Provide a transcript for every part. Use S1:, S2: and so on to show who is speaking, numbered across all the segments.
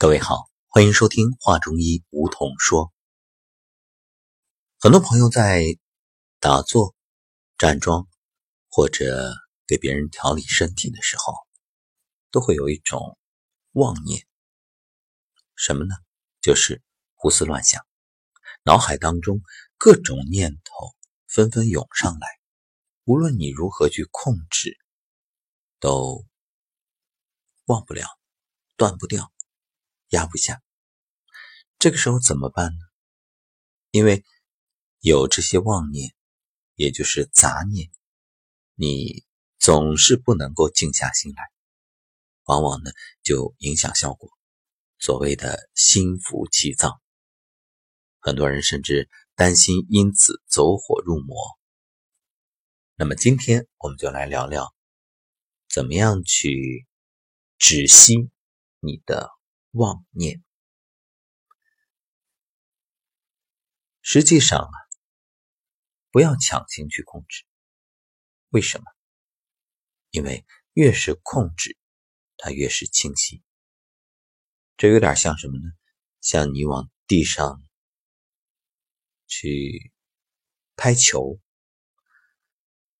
S1: 各位好，欢迎收听画中医梧桐说。很多朋友在打坐、站桩或者给别人调理身体的时候，都会有一种妄念，什么呢？就是胡思乱想，脑海当中各种念头纷纷涌上来，无论你如何去控制，都忘不了，断不掉。压不下，这个时候怎么办呢？因为有这些妄念，也就是杂念，你总是不能够静下心来，往往呢就影响效果。所谓的心浮气躁，很多人甚至担心因此走火入魔。那么今天我们就来聊聊，怎么样去止息你的。妄念，实际上啊，不要强行去控制。为什么？因为越是控制，它越是清晰。这有点像什么呢？像你往地上去拍球，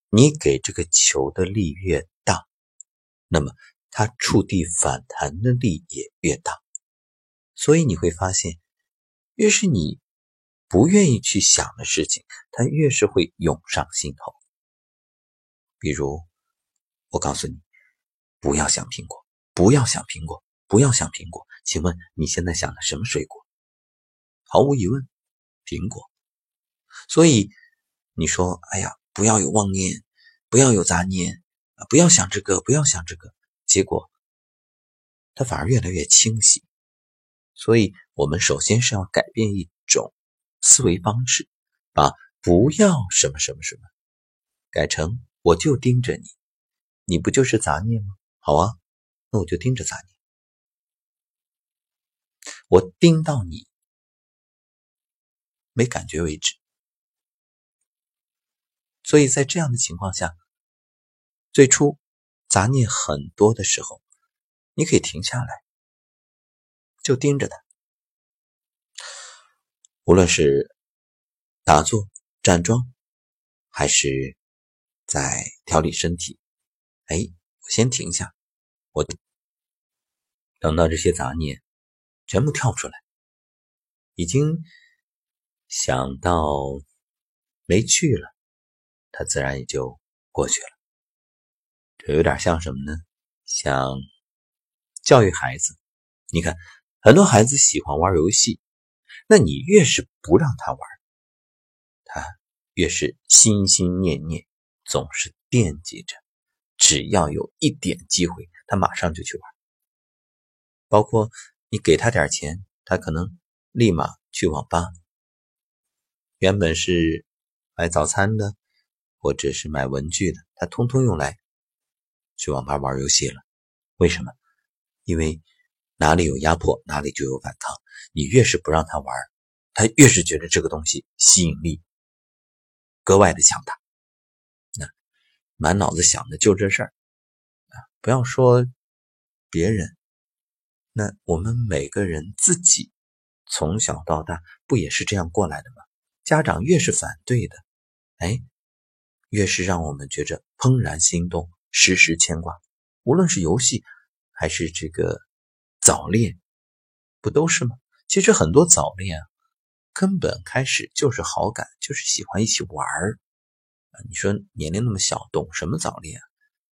S1: 你给这个球的力越大，那么它触地反弹的力也越大。所以你会发现，越是你不愿意去想的事情，它越是会涌上心头。比如，我告诉你，不要想苹果，不要想苹果，不要想苹果。请问你现在想的什么水果？毫无疑问，苹果。所以你说，哎呀，不要有妄念，不要有杂念，不要想这个，不要想这个。结果，它反而越来越清晰。所以，我们首先是要改变一种思维方式，把“不要什么什么什么”改成“我就盯着你”，你不就是杂念吗？好啊，那我就盯着杂念，我盯到你没感觉为止。所以在这样的情况下，最初杂念很多的时候，你可以停下来。就盯着他，无论是打坐、站桩，还是在调理身体，哎，我先停下，我等到这些杂念全部跳出来，已经想到没去了，他自然也就过去了。这有点像什么呢？像教育孩子，你看。很多孩子喜欢玩游戏，那你越是不让他玩，他越是心心念念，总是惦记着。只要有一点机会，他马上就去玩。包括你给他点钱，他可能立马去网吧。原本是买早餐的，或者是买文具的，他通通用来去网吧玩游戏了。为什么？因为。哪里有压迫，哪里就有反抗。你越是不让他玩，他越是觉得这个东西吸引力格外的强大。那满脑子想的就这事儿啊！不要说别人，那我们每个人自己从小到大不也是这样过来的吗？家长越是反对的，哎，越是让我们觉着怦然心动，时时牵挂。无论是游戏还是这个。早恋不都是吗？其实很多早恋啊，根本开始就是好感，就是喜欢一起玩儿啊。你说年龄那么小，懂什么早恋啊？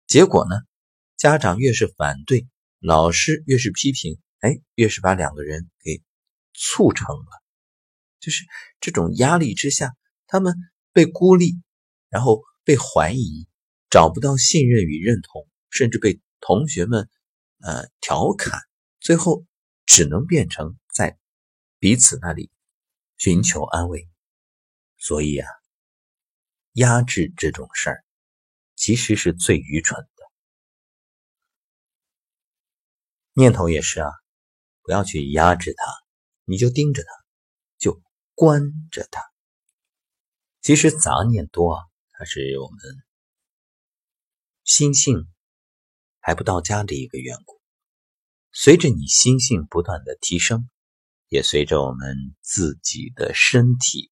S1: 结果呢，家长越是反对，老师越是批评，哎，越是把两个人给促成了。就是这种压力之下，他们被孤立，然后被怀疑，找不到信任与认同，甚至被同学们呃调侃。最后只能变成在彼此那里寻求安慰，所以啊，压制这种事儿其实是最愚蠢的。念头也是啊，不要去压制它，你就盯着它，就关着它。其实杂念多啊，它是我们心性还不到家的一个缘故。随着你心性不断的提升，也随着我们自己的身体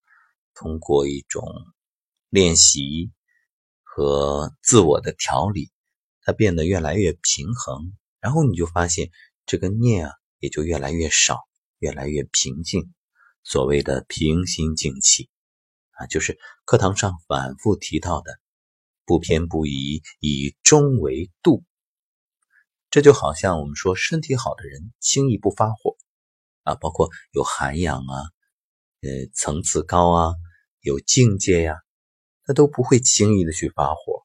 S1: 通过一种练习和自我的调理，它变得越来越平衡，然后你就发现这个念啊也就越来越少，越来越平静。所谓的平心静气啊，就是课堂上反复提到的不偏不倚，以中为度。这就好像我们说，身体好的人轻易不发火啊，包括有涵养啊，呃，层次高啊，有境界呀，他都不会轻易的去发火，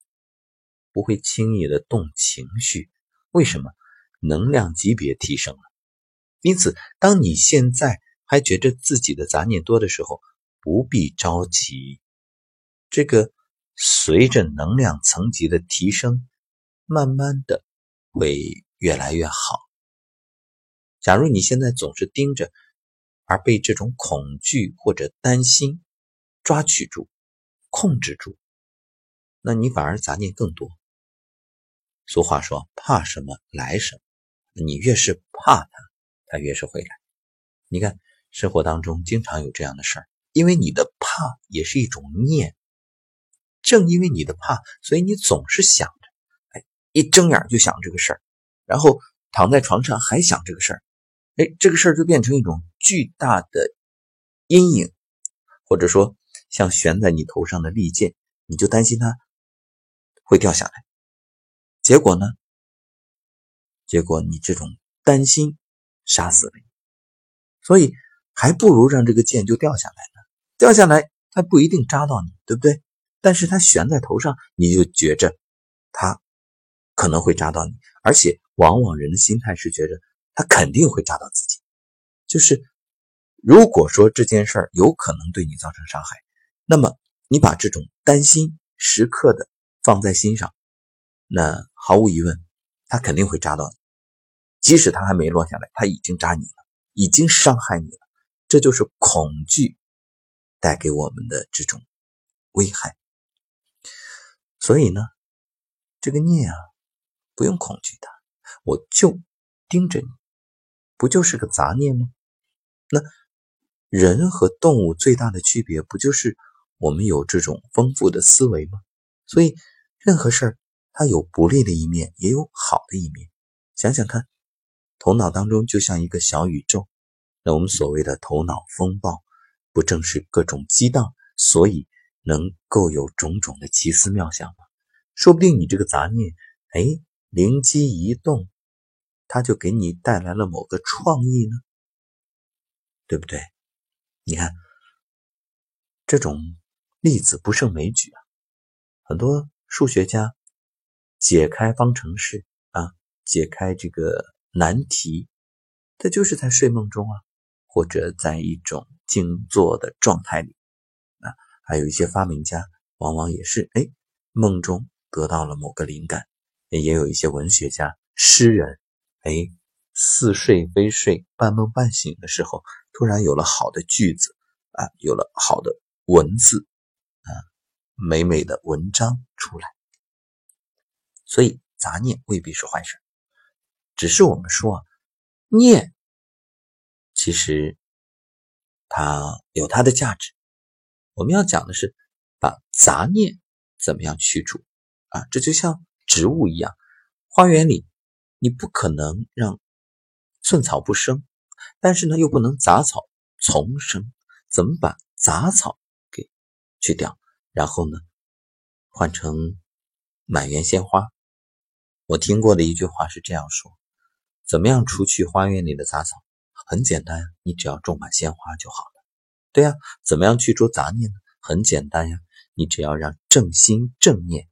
S1: 不会轻易的动情绪。为什么？能量级别提升了。因此，当你现在还觉着自己的杂念多的时候，不必着急。这个随着能量层级的提升，慢慢的。会越来越好。假如你现在总是盯着，而被这种恐惧或者担心抓取住、控制住，那你反而杂念更多。俗话说：“怕什么来什么。”你越是怕它，它越是会来。你看，生活当中经常有这样的事儿，因为你的怕也是一种念。正因为你的怕，所以你总是想。一睁眼就想这个事儿，然后躺在床上还想这个事儿，哎，这个事儿就变成一种巨大的阴影，或者说像悬在你头上的利剑，你就担心它会掉下来。结果呢？结果你这种担心杀死了你，所以还不如让这个剑就掉下来呢。掉下来它不一定扎到你，对不对？但是它悬在头上，你就觉着它。可能会扎到你，而且往往人的心态是觉得他肯定会扎到自己。就是如果说这件事儿有可能对你造成伤害，那么你把这种担心时刻的放在心上，那毫无疑问，他肯定会扎到你。即使他还没落下来，他已经扎你了，已经伤害你了。这就是恐惧带给我们的这种危害。所以呢，这个孽啊。不用恐惧它，我就盯着你，不就是个杂念吗？那人和动物最大的区别，不就是我们有这种丰富的思维吗？所以任何事儿，它有不利的一面，也有好的一面。想想看，头脑当中就像一个小宇宙，那我们所谓的头脑风暴，不正是各种激荡，所以能够有种种的奇思妙想吗？说不定你这个杂念，哎。灵机一动，他就给你带来了某个创意呢，对不对？你看，这种例子不胜枚举啊。很多数学家解开方程式啊，解开这个难题，他就是在睡梦中啊，或者在一种静坐的状态里啊。还有一些发明家，往往也是哎，梦中得到了某个灵感。也有一些文学家、诗人，哎，似睡非睡、半梦半醒的时候，突然有了好的句子啊，有了好的文字啊，美美的文章出来。所以杂念未必是坏事，只是我们说啊念，其实它有它的价值。我们要讲的是把杂念怎么样去除啊，这就像。植物一样，花园里你不可能让寸草不生，但是呢又不能杂草丛生。怎么把杂草给去掉，然后呢换成满园鲜花？我听过的一句话是这样说：怎么样除去花园里的杂草？很简单，你只要种满鲜花就好了。对呀，怎么样去除杂念呢？很简单呀，你只要让正心正念，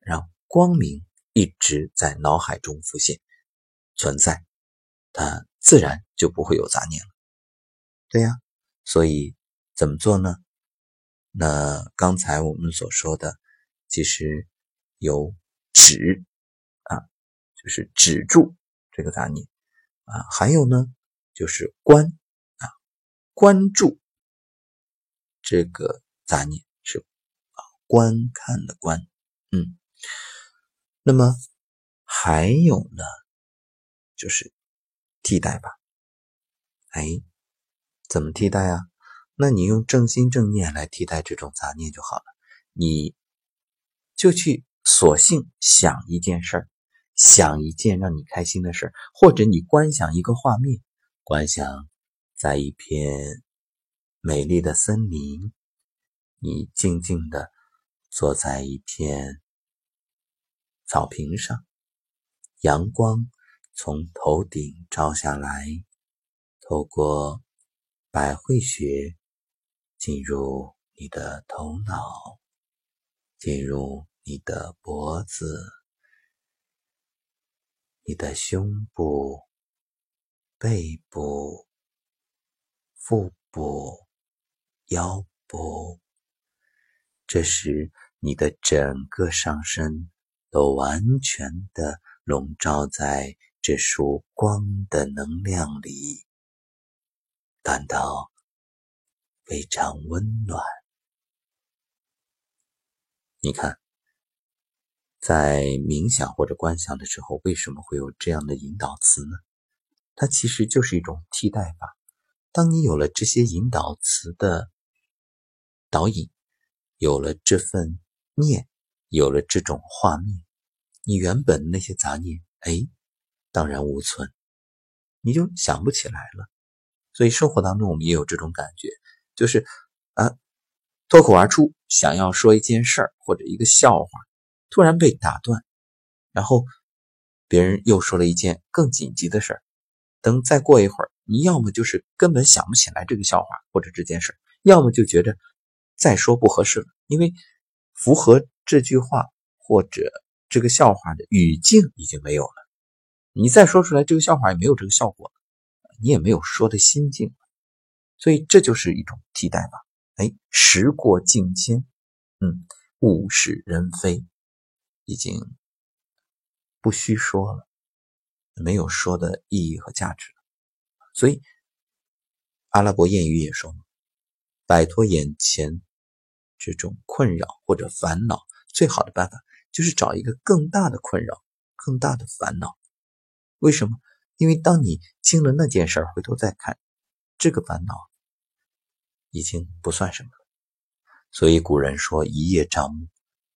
S1: 让。光明一直在脑海中浮现、存在，它自然就不会有杂念了。对呀，所以怎么做呢？那刚才我们所说的，其实有止啊，就是止住这个杂念啊，还有呢，就是观啊，关注这个杂念是啊，观看的观，嗯。那么还有呢，就是替代吧。哎，怎么替代啊？那你用正心正念来替代这种杂念就好了。你就去索性想一件事儿，想一件让你开心的事儿，或者你观想一个画面，观想在一片美丽的森林，你静静的坐在一片草坪上，阳光从头顶照下来，透过百会穴进入你的头脑。进入你的脖子、你的胸部、背部、腹部、腰部，这时你的整个上身都完全的笼罩在这束光的能量里，感到非常温暖。你看，在冥想或者观想的时候，为什么会有这样的引导词呢？它其实就是一种替代法。当你有了这些引导词的导引，有了这份念，有了这种画面，你原本那些杂念，哎，荡然无存，你就想不起来了。所以生活当中我们也有这种感觉，就是啊。脱口而出，想要说一件事儿或者一个笑话，突然被打断，然后别人又说了一件更紧急的事儿。等再过一会儿，你要么就是根本想不起来这个笑话或者这件事儿要么就觉得再说不合适了，因为符合这句话或者这个笑话的语境已经没有了。你再说出来这个笑话也没有这个效果，你也没有说的心境，所以这就是一种替代吧。哎，时过境迁，嗯，物是人非，已经不需说了，没有说的意义和价值了。所以，阿拉伯谚语也说摆脱眼前这种困扰或者烦恼，最好的办法就是找一个更大的困扰、更大的烦恼。为什么？因为当你经了那件事儿，回头再看这个烦恼。已经不算什么了，所以古人说“一叶障目”，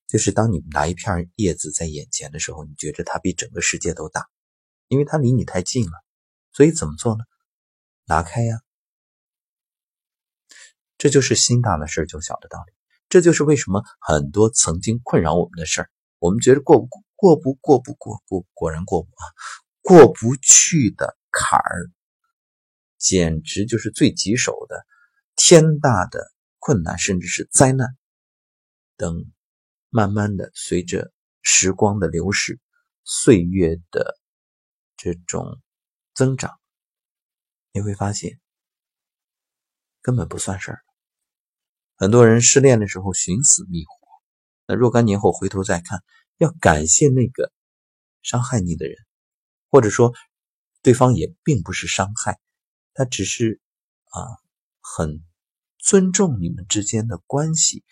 S1: 就是当你拿一片叶子在眼前的时候，你觉得它比整个世界都大，因为它离你太近了。所以怎么做呢？拿开呀！这就是心大了事就小的道理。这就是为什么很多曾经困扰我们的事儿，我们觉得过不过不过不过不果然过不啊，过不去的坎儿，简直就是最棘手的。天大的困难，甚至是灾难，等慢慢的随着时光的流逝，岁月的这种增长，你会发现根本不算事儿。很多人失恋的时候寻死觅活，那若干年后回头再看，要感谢那个伤害你的人，或者说对方也并不是伤害，他只是啊很。尊重你们之间的关系，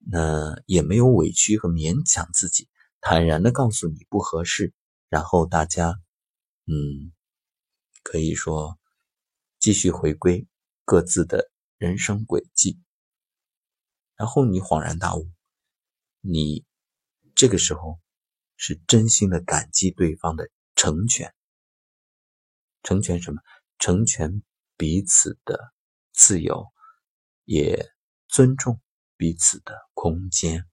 S1: 那也没有委屈和勉强自己，坦然的告诉你不合适，然后大家，嗯，可以说继续回归各自的人生轨迹，然后你恍然大悟，你这个时候是真心的感激对方的成全，成全什么？成全彼此的自由。也尊重彼此的空间，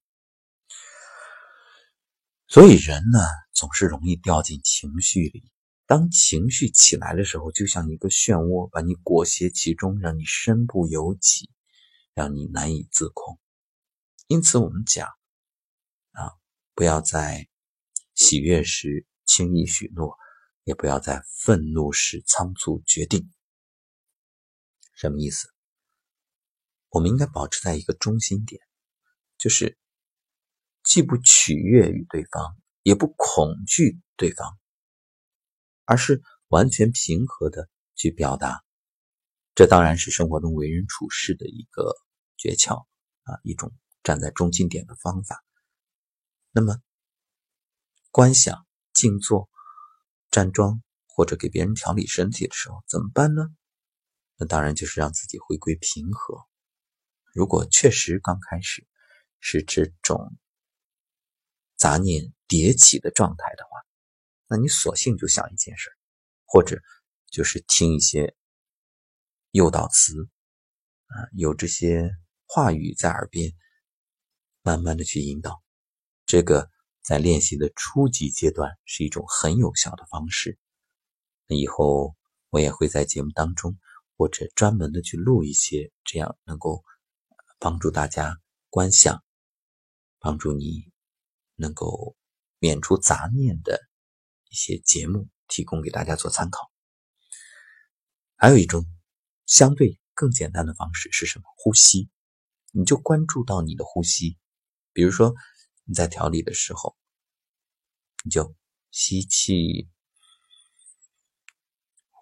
S1: 所以人呢总是容易掉进情绪里。当情绪起来的时候，就像一个漩涡，把你裹挟其中，让你身不由己，让你难以自控。因此，我们讲，不要在喜悦时轻易许诺，也不要在愤怒时仓促决定。什么意思？我们应该保持在一个中心点，就是既不取悦于对方，也不恐惧对方，而是完全平和的去表达。这当然是生活中为人处事的一个诀窍啊，一种站在中心点的方法。那么，观想、静坐、站桩或者给别人调理身体的时候怎么办呢？那当然就是让自己回归平和。如果确实刚开始是这种杂念迭起的状态的话，那你索性就想一件事，或者就是听一些诱导词啊，有这些话语在耳边，慢慢的去引导。这个在练习的初级阶段是一种很有效的方式。那以后我也会在节目当中，或者专门的去录一些这样能够帮助大家观想，帮助你能够免除杂念的一些节目，提供给大家做参考。还有一种相对更简单的方式是什么？呼吸，你就关注到你的呼吸，比如说你在调理的时候，你就吸气。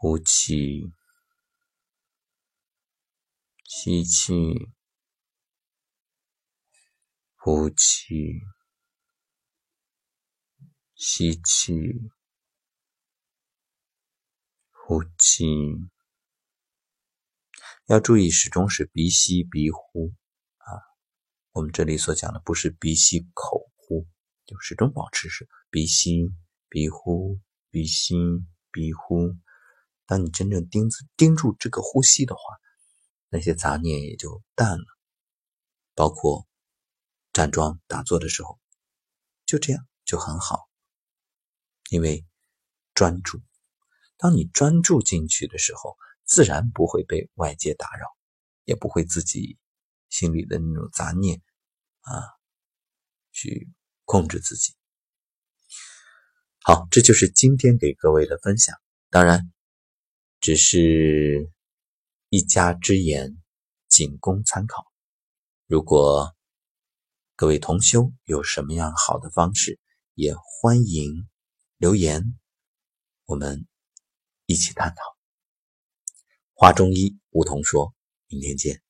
S1: 呼气，吸气，呼气，吸气，呼气。要注意，始终是鼻吸鼻呼。我们这里所讲的不是鼻吸口呼，就始终保持是鼻吸鼻呼，鼻吸鼻呼。当你真正盯盯住这个呼吸的话，那些杂念也就淡了。包括站桩打坐的时候，就这样就很好。因为专注，当你专注进去的时候，自然不会被外界打扰，也不会自己心里的那种杂念啊去控制自己。好，这就是今天给各位的分享。当然。只是一家之言，仅供参考。如果各位同修有什么样好的方式，也欢迎留言，我们一起探讨。华中医梧桐说：“明天见。”